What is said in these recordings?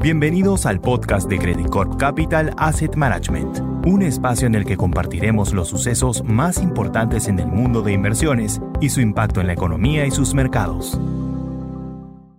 Bienvenidos al podcast de Credit Corp Capital Asset Management, un espacio en el que compartiremos los sucesos más importantes en el mundo de inversiones y su impacto en la economía y sus mercados.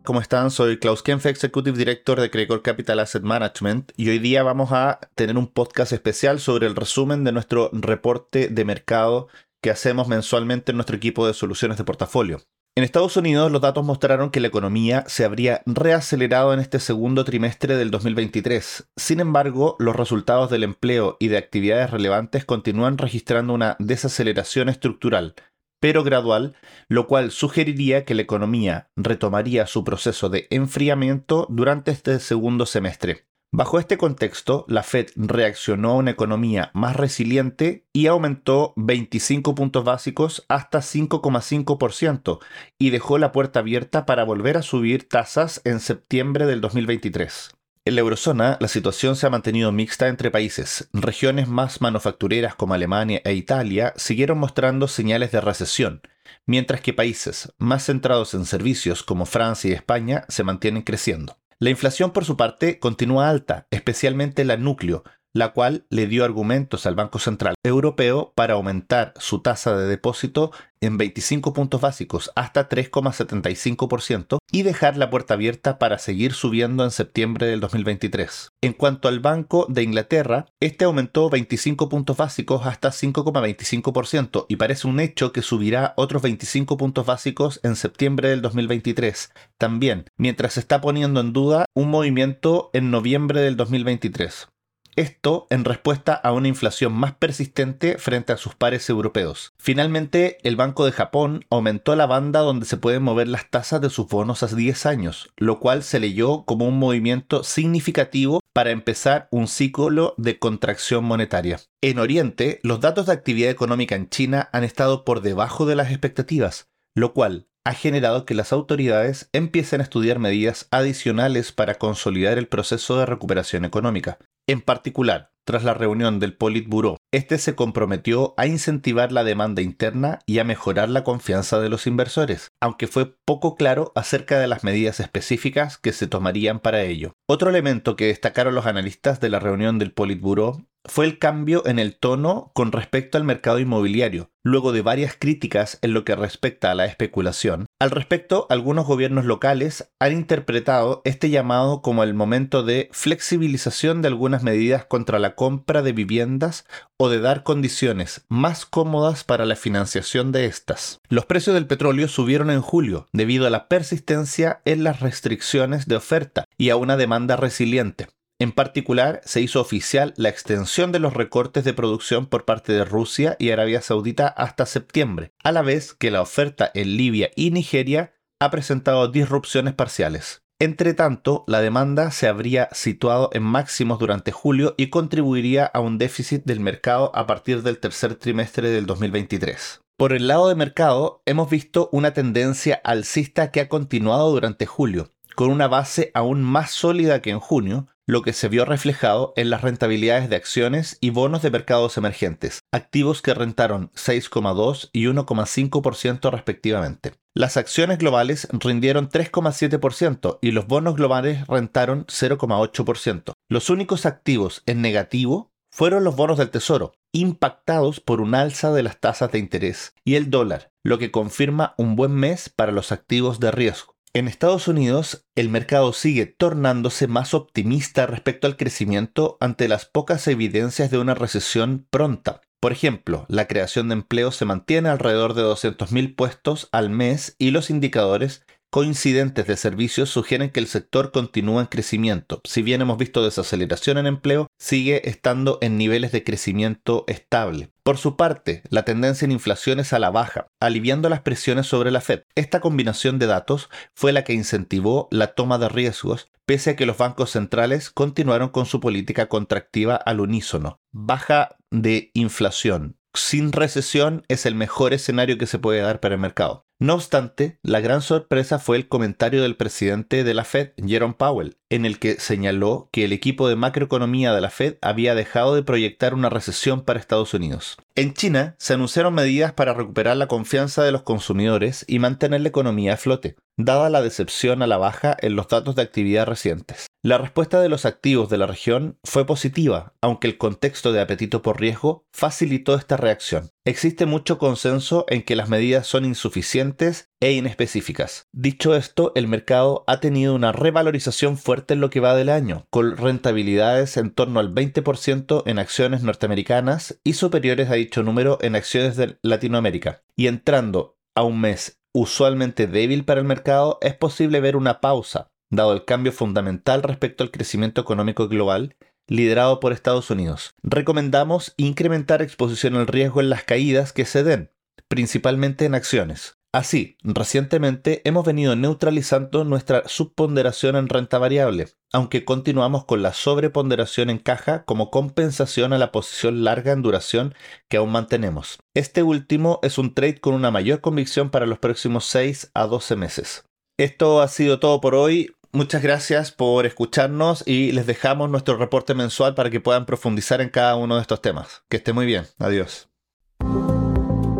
¿Cómo están? Soy Klaus Kempf, Executive Director de Credit Corp Capital Asset Management y hoy día vamos a tener un podcast especial sobre el resumen de nuestro reporte de mercado que hacemos mensualmente en nuestro equipo de soluciones de portafolio. En Estados Unidos los datos mostraron que la economía se habría reacelerado en este segundo trimestre del 2023. Sin embargo, los resultados del empleo y de actividades relevantes continúan registrando una desaceleración estructural, pero gradual, lo cual sugeriría que la economía retomaría su proceso de enfriamiento durante este segundo semestre. Bajo este contexto, la Fed reaccionó a una economía más resiliente y aumentó 25 puntos básicos hasta 5,5% y dejó la puerta abierta para volver a subir tasas en septiembre del 2023. En la eurozona, la situación se ha mantenido mixta entre países. Regiones más manufactureras como Alemania e Italia siguieron mostrando señales de recesión, mientras que países más centrados en servicios como Francia y España se mantienen creciendo. La inflación, por su parte, continúa alta, especialmente la núcleo, la cual le dio argumentos al Banco Central Europeo para aumentar su tasa de depósito en 25 puntos básicos hasta 3,75% y dejar la puerta abierta para seguir subiendo en septiembre del 2023. En cuanto al Banco de Inglaterra, este aumentó 25 puntos básicos hasta 5,25% y parece un hecho que subirá otros 25 puntos básicos en septiembre del 2023. También, mientras se está poniendo en duda un movimiento en noviembre del 2023. Esto en respuesta a una inflación más persistente frente a sus pares europeos. Finalmente, el Banco de Japón aumentó la banda donde se pueden mover las tasas de sus bonos a 10 años, lo cual se leyó como un movimiento significativo para empezar un ciclo de contracción monetaria. En Oriente, los datos de actividad económica en China han estado por debajo de las expectativas, lo cual ha generado que las autoridades empiecen a estudiar medidas adicionales para consolidar el proceso de recuperación económica. En particular, tras la reunión del Politburo, este se comprometió a incentivar la demanda interna y a mejorar la confianza de los inversores, aunque fue poco claro acerca de las medidas específicas que se tomarían para ello. Otro elemento que destacaron los analistas de la reunión del Politburo fue el cambio en el tono con respecto al mercado inmobiliario, luego de varias críticas en lo que respecta a la especulación. Al respecto, algunos gobiernos locales han interpretado este llamado como el momento de flexibilización de algunas medidas contra la compra de viviendas o de dar condiciones más cómodas para la financiación de estas. Los precios del petróleo subieron en julio debido a la persistencia en las restricciones de oferta y a una demanda resiliente. En particular, se hizo oficial la extensión de los recortes de producción por parte de Rusia y Arabia Saudita hasta septiembre, a la vez que la oferta en Libia y Nigeria ha presentado disrupciones parciales. Entre tanto, la demanda se habría situado en máximos durante julio y contribuiría a un déficit del mercado a partir del tercer trimestre del 2023. Por el lado de mercado, hemos visto una tendencia alcista que ha continuado durante julio, con una base aún más sólida que en junio, lo que se vio reflejado en las rentabilidades de acciones y bonos de mercados emergentes, activos que rentaron 6,2 y 1,5% respectivamente. Las acciones globales rindieron 3,7% y los bonos globales rentaron 0,8%. Los únicos activos en negativo fueron los bonos del Tesoro, impactados por un alza de las tasas de interés y el dólar, lo que confirma un buen mes para los activos de riesgo. En Estados Unidos, el mercado sigue tornándose más optimista respecto al crecimiento ante las pocas evidencias de una recesión pronta. Por ejemplo, la creación de empleo se mantiene alrededor de 200.000 puestos al mes y los indicadores coincidentes de servicios sugieren que el sector continúa en crecimiento. Si bien hemos visto desaceleración en empleo, sigue estando en niveles de crecimiento estable. Por su parte, la tendencia en inflación es a la baja, aliviando las presiones sobre la Fed. Esta combinación de datos fue la que incentivó la toma de riesgos, pese a que los bancos centrales continuaron con su política contractiva al unísono. Baja de inflación, sin recesión es el mejor escenario que se puede dar para el mercado. No obstante, la gran sorpresa fue el comentario del presidente de la Fed, Jerome Powell, en el que señaló que el equipo de macroeconomía de la Fed había dejado de proyectar una recesión para Estados Unidos. En China se anunciaron medidas para recuperar la confianza de los consumidores y mantener la economía a flote, dada la decepción a la baja en los datos de actividad recientes. La respuesta de los activos de la región fue positiva, aunque el contexto de apetito por riesgo facilitó esta reacción. Existe mucho consenso en que las medidas son insuficientes e inespecíficas. Dicho esto, el mercado ha tenido una revalorización fuerte en lo que va del año, con rentabilidades en torno al 20% en acciones norteamericanas y superiores a dicho número en acciones de Latinoamérica. Y entrando a un mes usualmente débil para el mercado, es posible ver una pausa dado el cambio fundamental respecto al crecimiento económico global liderado por Estados Unidos. Recomendamos incrementar exposición al riesgo en las caídas que se den, principalmente en acciones. Así, recientemente hemos venido neutralizando nuestra subponderación en renta variable, aunque continuamos con la sobreponderación en caja como compensación a la posición larga en duración que aún mantenemos. Este último es un trade con una mayor convicción para los próximos 6 a 12 meses. Esto ha sido todo por hoy. Muchas gracias por escucharnos y les dejamos nuestro reporte mensual para que puedan profundizar en cada uno de estos temas. Que esté muy bien. Adiós.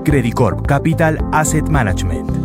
Credicorp Capital Asset Management